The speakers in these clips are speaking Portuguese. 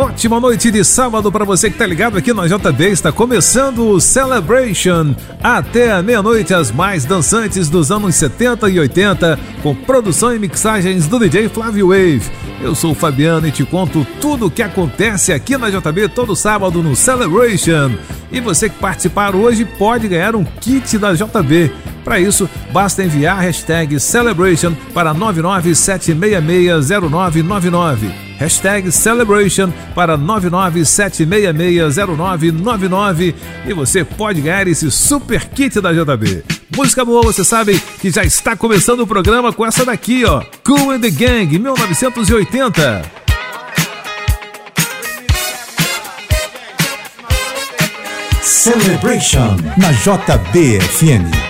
Ótima noite de sábado para você que está ligado aqui na JB. Está começando o Celebration até a meia-noite, as mais dançantes dos anos 70 e 80, com produção e mixagens do DJ Flávio Wave. Eu sou o Fabiano e te conto tudo o que acontece aqui na JB todo sábado no Celebration. E você que participar hoje pode ganhar um kit da JB. Para isso, basta enviar a hashtag Celebration para 997660999. Hashtag Celebration para 997660999 e você pode ganhar esse super kit da JB. Música boa, você sabe que já está começando o programa com essa daqui, ó. Cool and the Gang, 1980. Celebration na JBFM.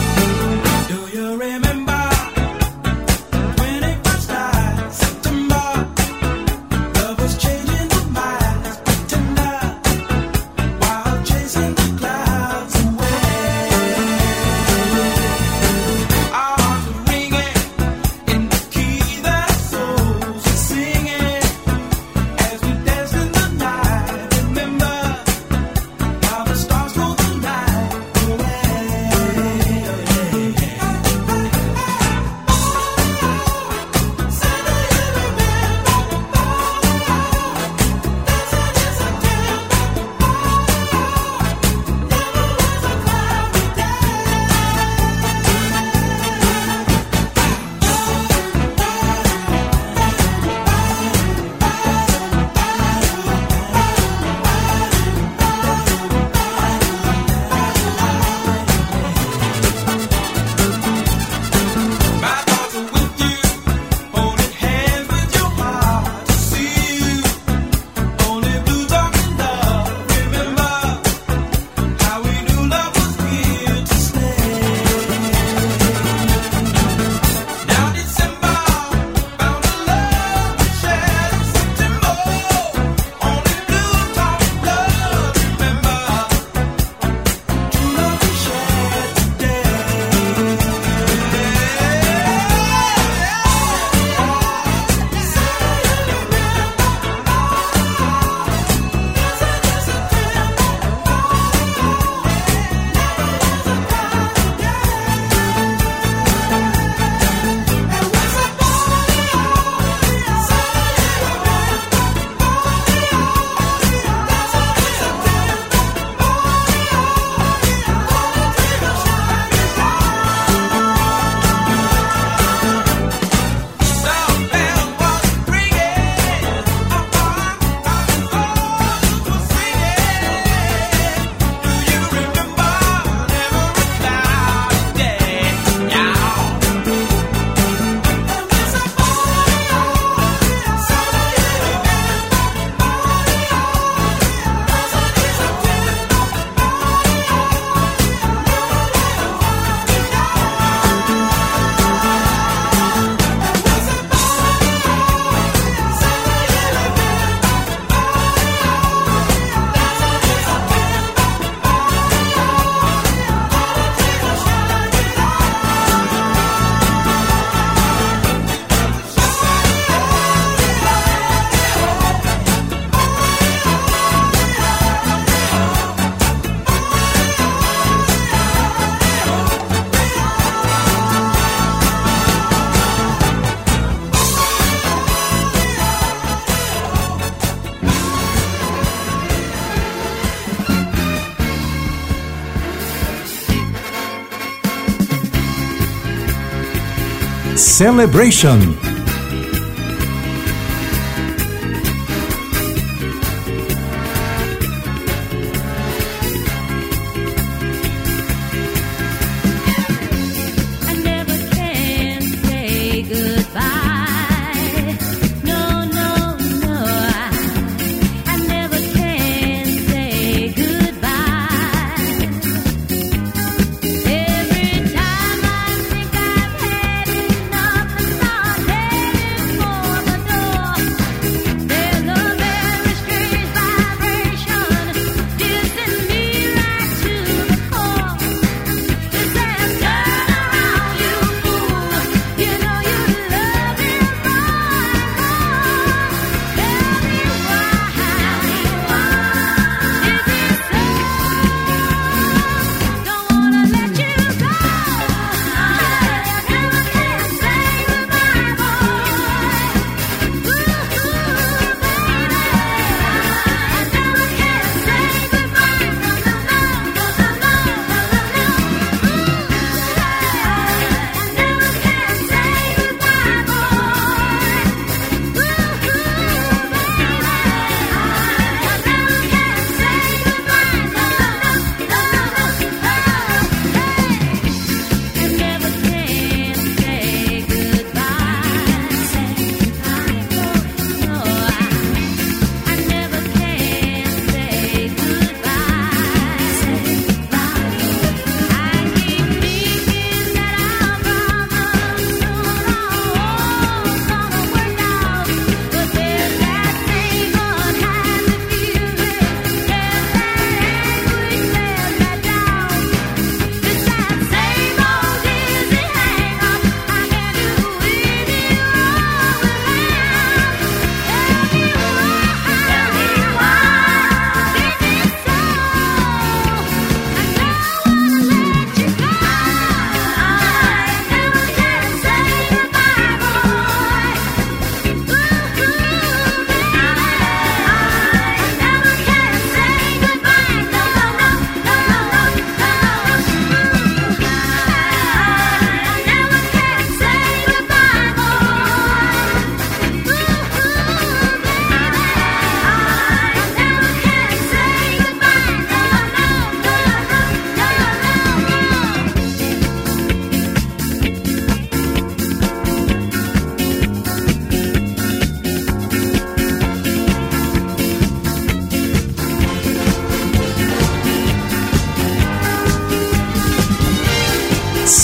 Celebration.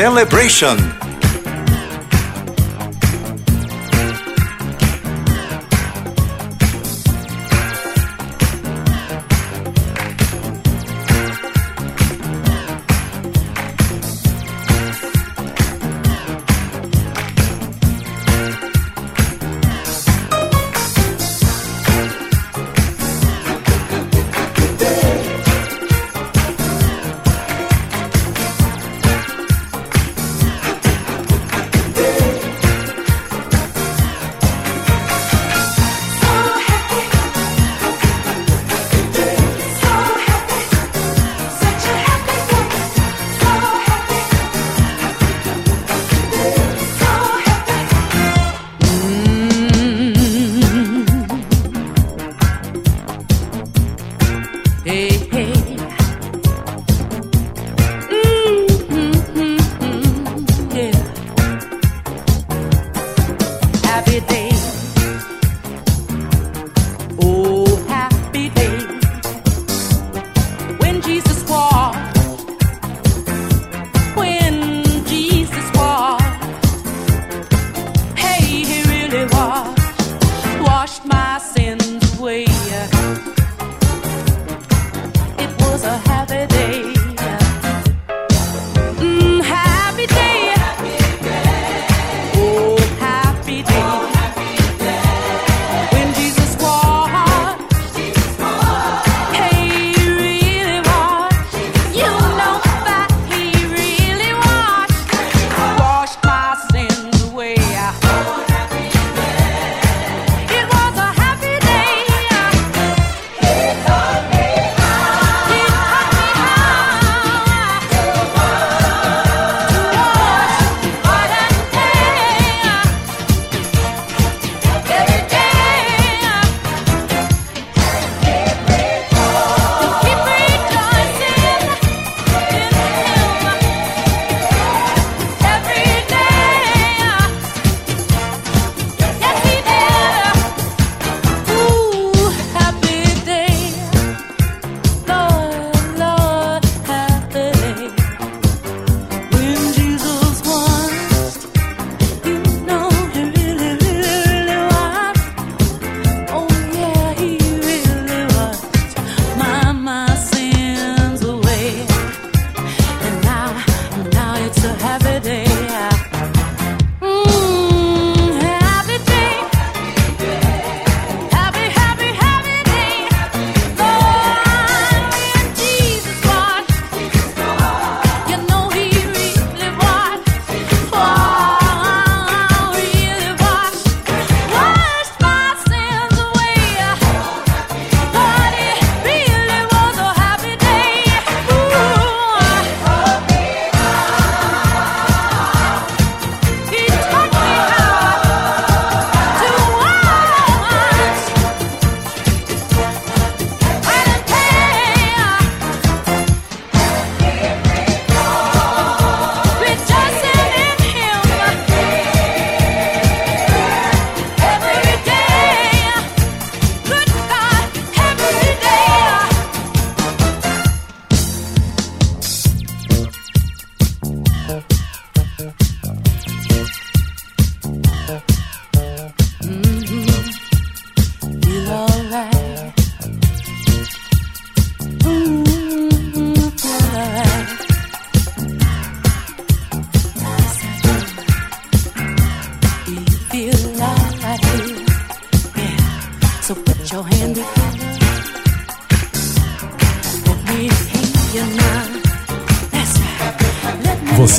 Celebration.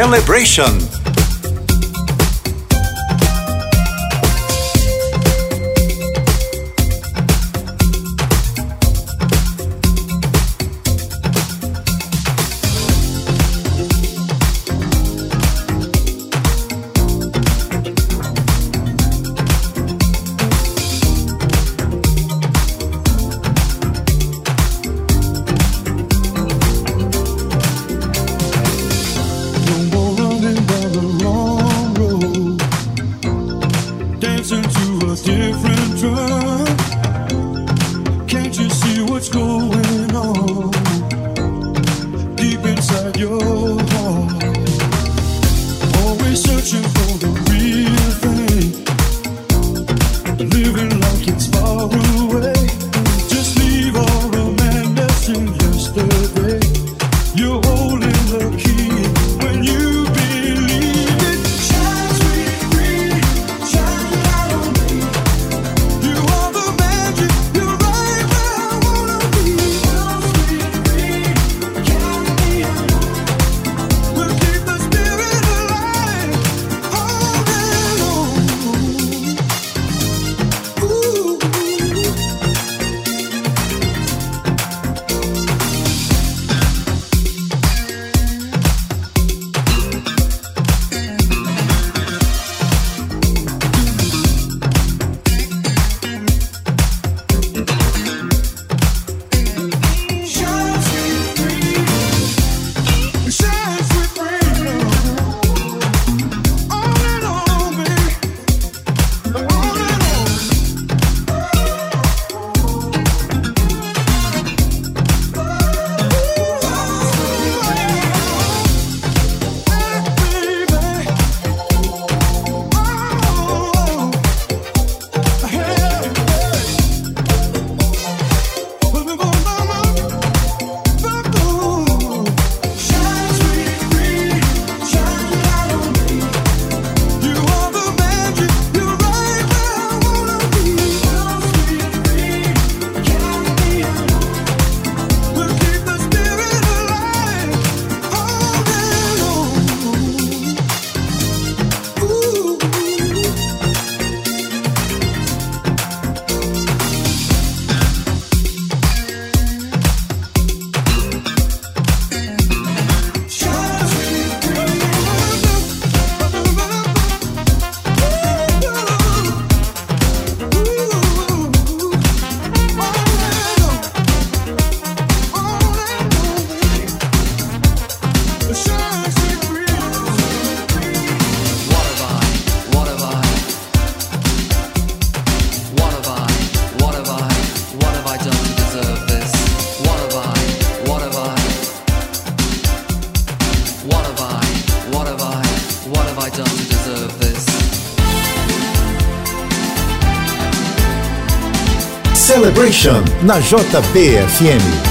Celebration. Na JBFM.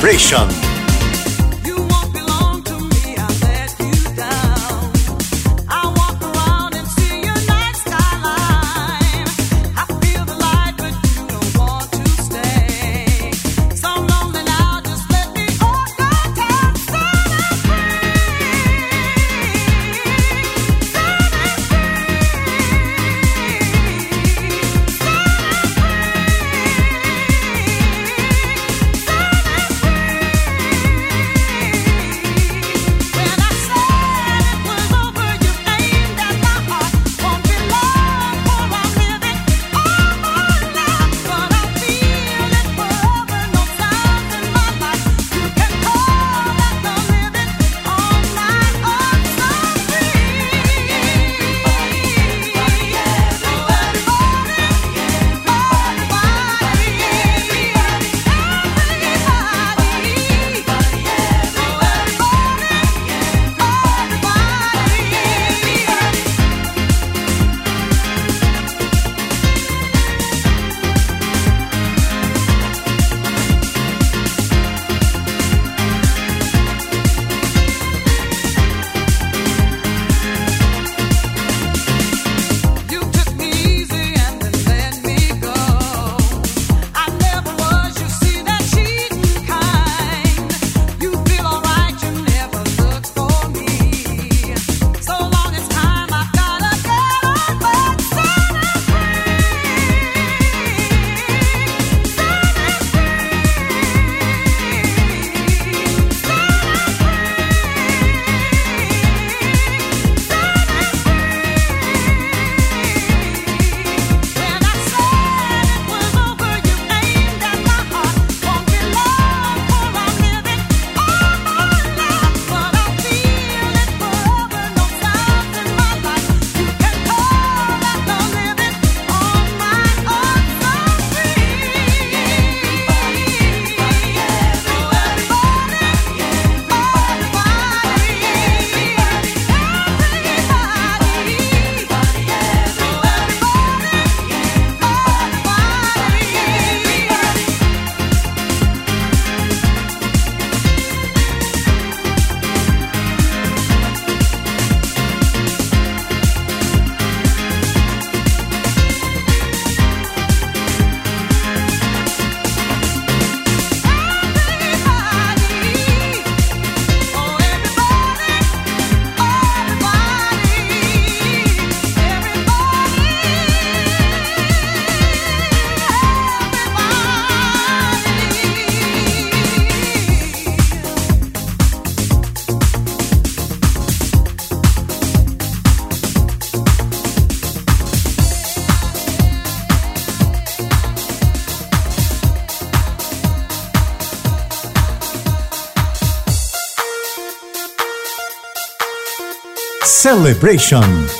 Vibration. Celebration.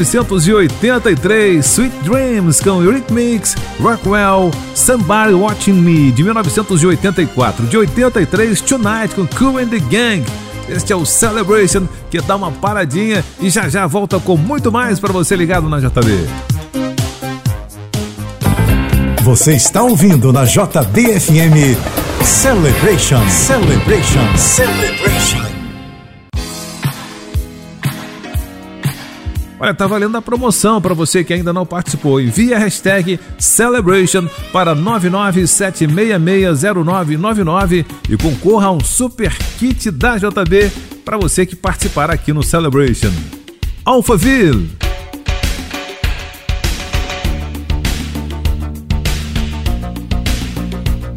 1983, Sweet Dreams com Eurythmics, Rockwell, Somebody Watching Me, de 1984. De 83, Tonight com Cool and the Gang. Este é o Celebration, que dá uma paradinha e já já volta com muito mais para você ligado na JB. Você está ouvindo na JBFM Celebration, Celebration, Celebration. Olha, tá valendo a promoção para você que ainda não participou. Envie a hashtag Celebration para 997660999 e concorra a um super kit da JB para você que participar aqui no Celebration. Alphaville!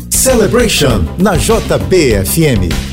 Celebration na JBFM.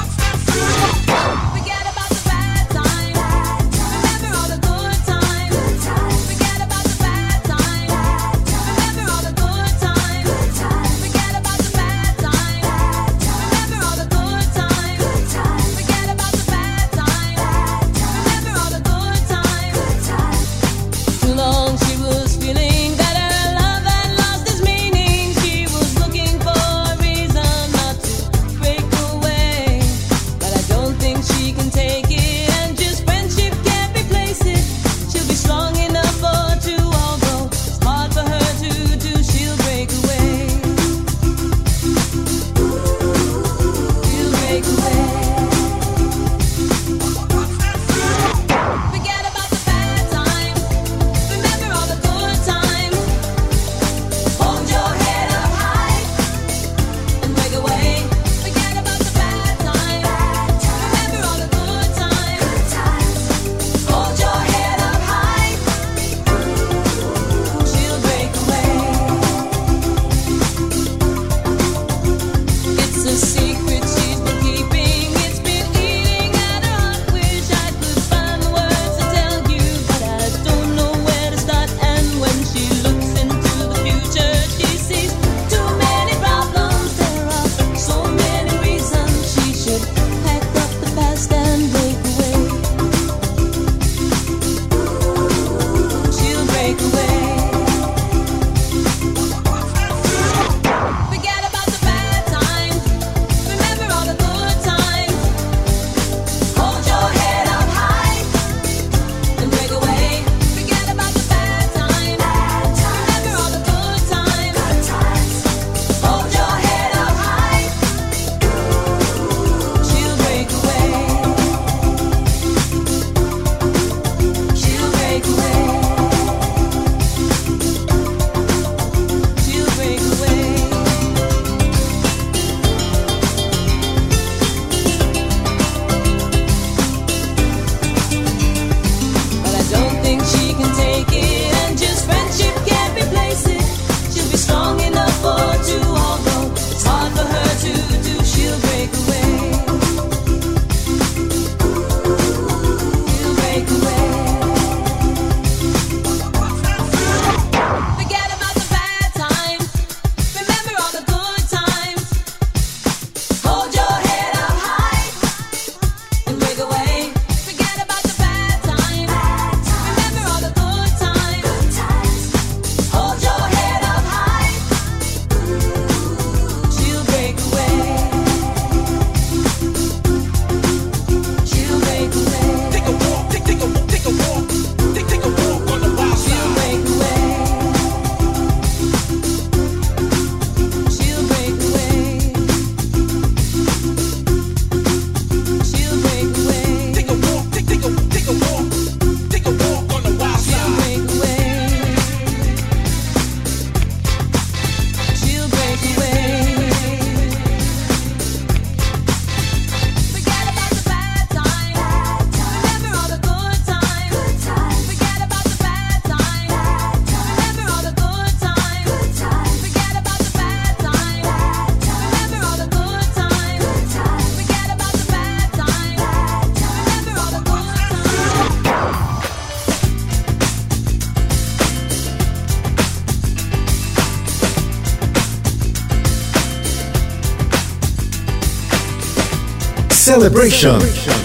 Celebration. Celebration.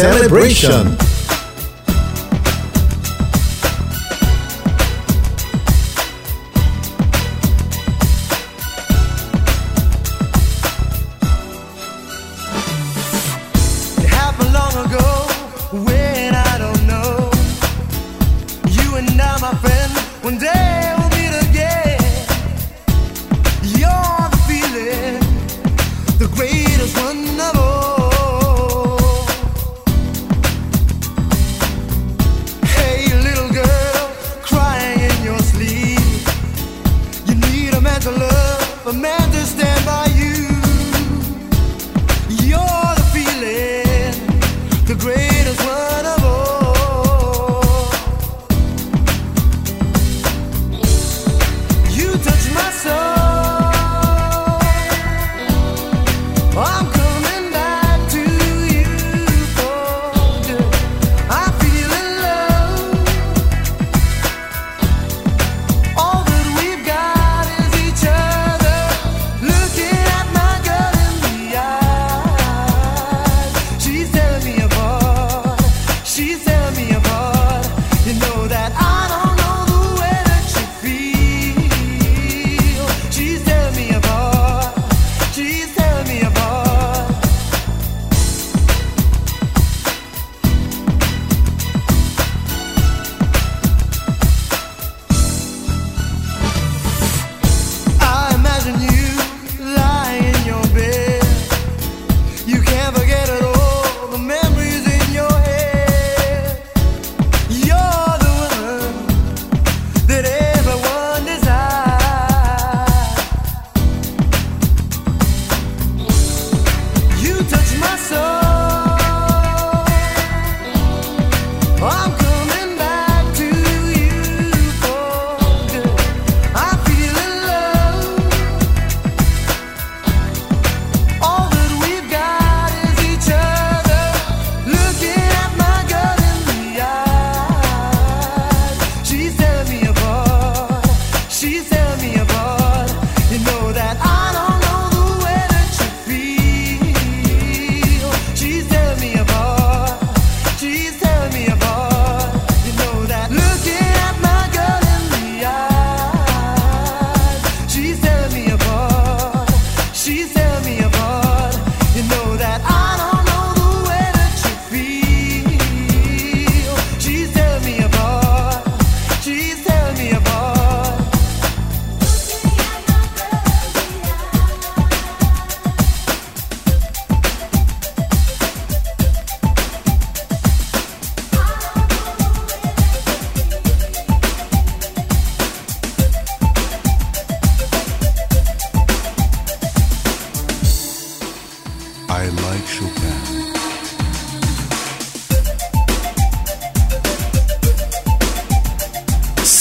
Celebration.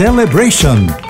Celebration.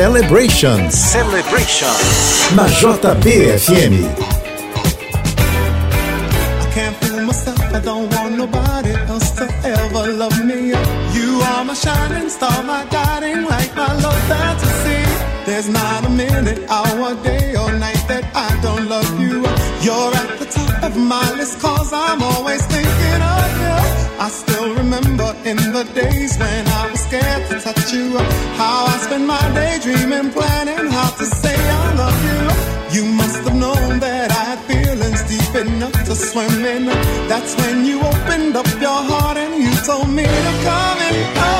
Celebration. Celebration. Na JBFM. To say I love you. You must have known that I had feelings deep enough to swim in. That's when you opened up your heart and you told me to come in. Oh,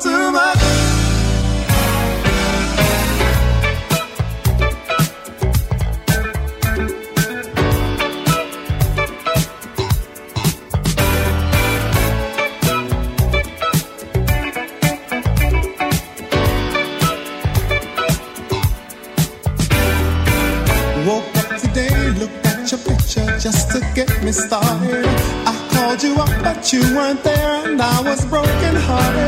Too much. Woke up today, looked at your picture just to get me started. I called you up, but you weren't there, and I was broken hearted.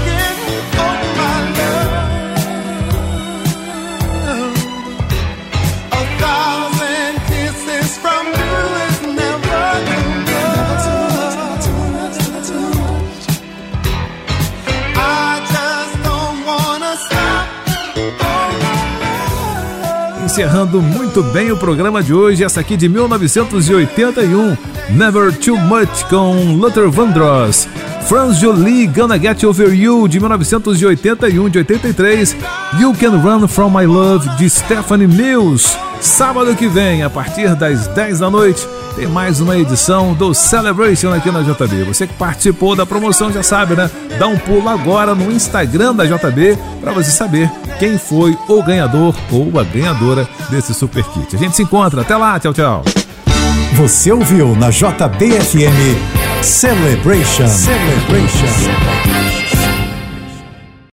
Encerrando muito bem o programa de hoje, essa aqui de 1981, Never Too Much com Luther Vandross. Franz Jolie, Gonna Get Over You, de 1981, de 83. You Can Run From My Love, de Stephanie Mills. Sábado que vem, a partir das 10 da noite, tem mais uma edição do Celebration aqui na JB. Você que participou da promoção já sabe, né? Dá um pulo agora no Instagram da JB para você saber quem foi o ganhador ou a ganhadora desse super kit. A gente se encontra. Até lá. Tchau, tchau. Você ouviu na JBFM Celebration. Celebration.